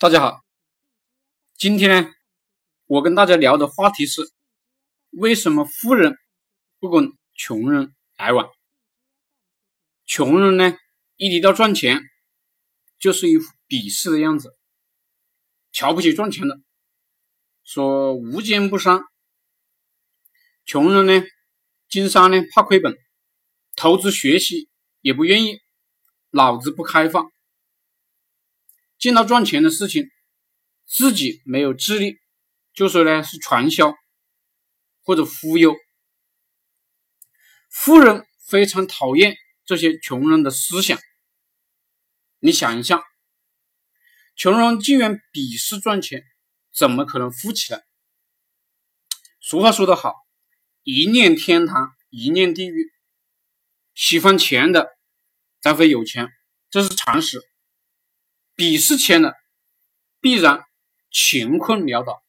大家好，今天呢，我跟大家聊的话题是为什么富人不跟穷人来往？穷人呢，一提到赚钱，就是一副鄙视的样子，瞧不起赚钱的，说无奸不商。穷人呢，经商呢怕亏本，投资学习也不愿意，脑子不开放。见到赚钱的事情，自己没有智力，就说呢是传销或者忽悠。富人非常讨厌这些穷人的思想。你想一下，穷人既然鄙视赚钱，怎么可能富起来？俗话说得好，一念天堂，一念地狱。喜欢钱的才会有钱，这是常识。鄙视钱的，必然穷困潦倒。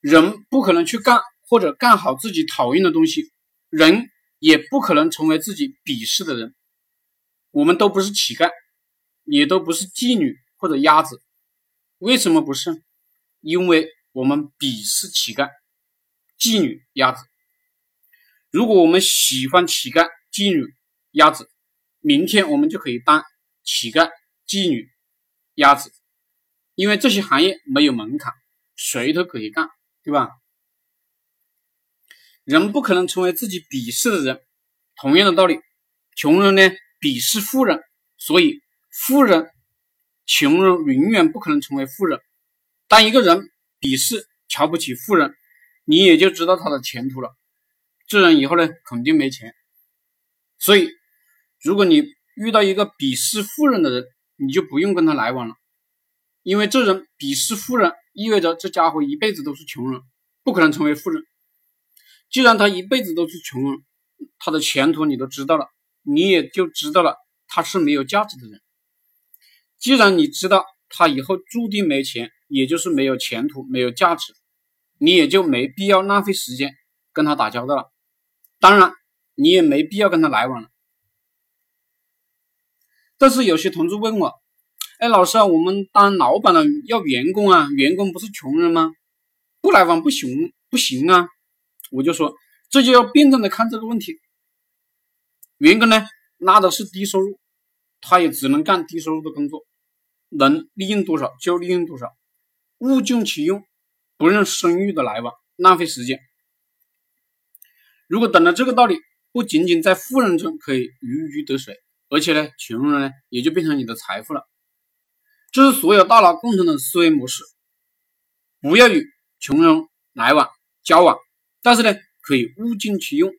人不可能去干或者干好自己讨厌的东西，人也不可能成为自己鄙视的人。我们都不是乞丐，也都不是妓女或者鸭子。为什么不是？因为我们鄙视乞丐、妓女、鸭子。如果我们喜欢乞丐、妓女、鸭子，明天我们就可以当乞丐。妓女、鸭子，因为这些行业没有门槛，谁都可以干，对吧？人不可能成为自己鄙视的人。同样的道理，穷人呢鄙视富人，所以富人、穷人永远不可能成为富人。当一个人鄙视、瞧不起富人，你也就知道他的前途了。这人以后呢，肯定没钱。所以，如果你遇到一个鄙视富人的人，你就不用跟他来往了，因为这人鄙视富人，意味着这家伙一辈子都是穷人，不可能成为富人。既然他一辈子都是穷人，他的前途你都知道了，你也就知道了他是没有价值的人。既然你知道他以后注定没钱，也就是没有前途、没有价值，你也就没必要浪费时间跟他打交道了。当然，你也没必要跟他来往了。但是有些同志问我：“哎，老师啊，我们当老板的要员工啊，员工不是穷人吗？不来往不行不行啊？”我就说，这就要辩证的看这个问题。员工呢，拉的是低收入，他也只能干低收入的工作，能利用多少就利用多少，物尽其用，不认声誉的来往，浪费时间。如果懂了这个道理，不仅仅在富人中可以如鱼得水。而且呢，穷人呢也就变成你的财富了，这是所有大佬共同的思维模式。不要与穷人来往交往，但是呢，可以物尽其用，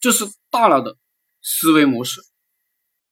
这是大佬的思维模式。